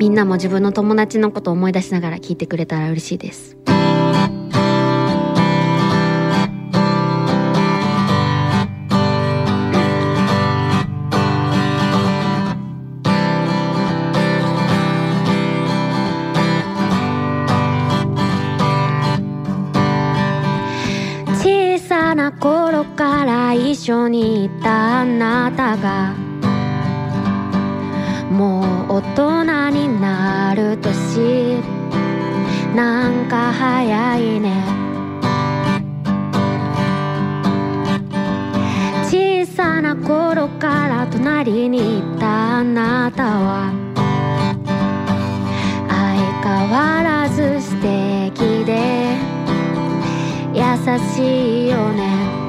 みんなも自分の友達のことを思い出しながら聞いてくれたら嬉しいです。小さな頃から一緒にいたあなたがもう大人になる年なんか早いね。小さな頃から隣にいたあなたは。相変わらず素敵で優しいよね。